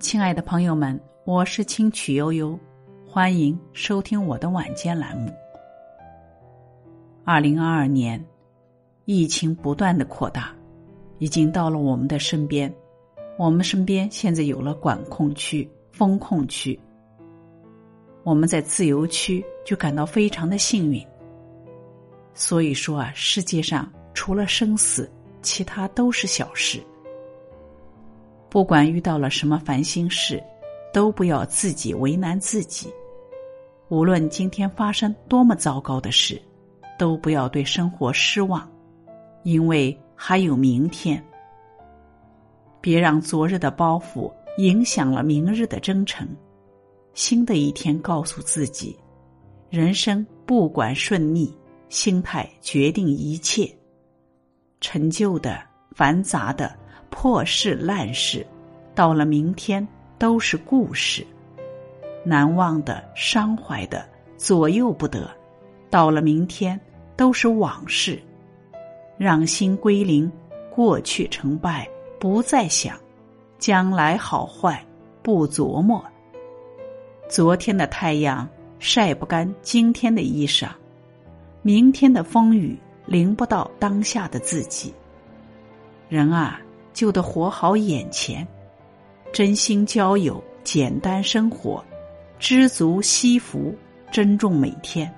亲爱的朋友们，我是清曲悠悠，欢迎收听我的晚间栏目。二零二二年，疫情不断的扩大，已经到了我们的身边。我们身边现在有了管控区、封控区，我们在自由区就感到非常的幸运。所以说啊，世界上除了生死，其他都是小事。不管遇到了什么烦心事，都不要自己为难自己。无论今天发生多么糟糕的事，都不要对生活失望，因为还有明天。别让昨日的包袱影响了明日的征程。新的一天，告诉自己：人生不管顺逆，心态决定一切。陈旧的、繁杂的。破事烂事，到了明天都是故事；难忘的、伤怀的，左右不得，到了明天都是往事。让心归零，过去成败不再想，将来好坏不琢磨。昨天的太阳晒不干今天的衣裳，明天的风雨淋不到当下的自己。人啊！就得活好眼前，真心交友，简单生活，知足惜福，珍重每天。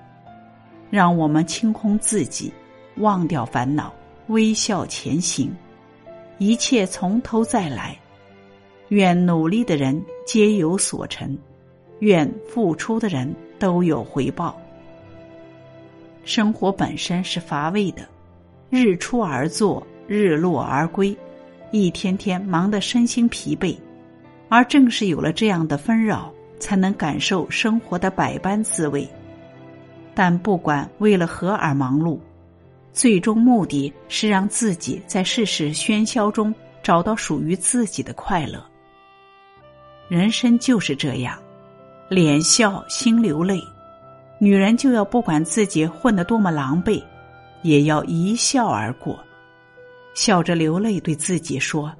让我们清空自己，忘掉烦恼，微笑前行，一切从头再来。愿努力的人皆有所成，愿付出的人都有回报。生活本身是乏味的，日出而作，日落而归。一天天忙得身心疲惫，而正是有了这样的纷扰，才能感受生活的百般滋味。但不管为了何而忙碌，最终目的是让自己在世事喧嚣中找到属于自己的快乐。人生就是这样，脸笑心流泪，女人就要不管自己混得多么狼狈，也要一笑而过。笑着流泪，对自己说：“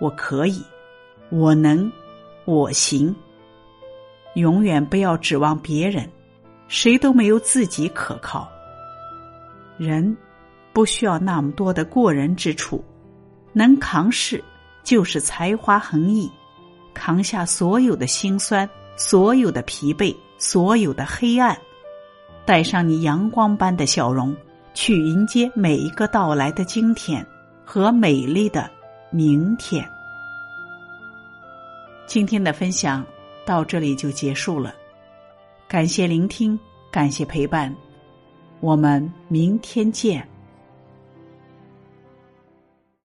我可以，我能，我行。永远不要指望别人，谁都没有自己可靠。人不需要那么多的过人之处，能扛事就是才华横溢，扛下所有的辛酸，所有的疲惫，所有的黑暗，带上你阳光般的笑容，去迎接每一个到来的今天。”和美丽的明天。今天的分享到这里就结束了，感谢聆听，感谢陪伴，我们明天见。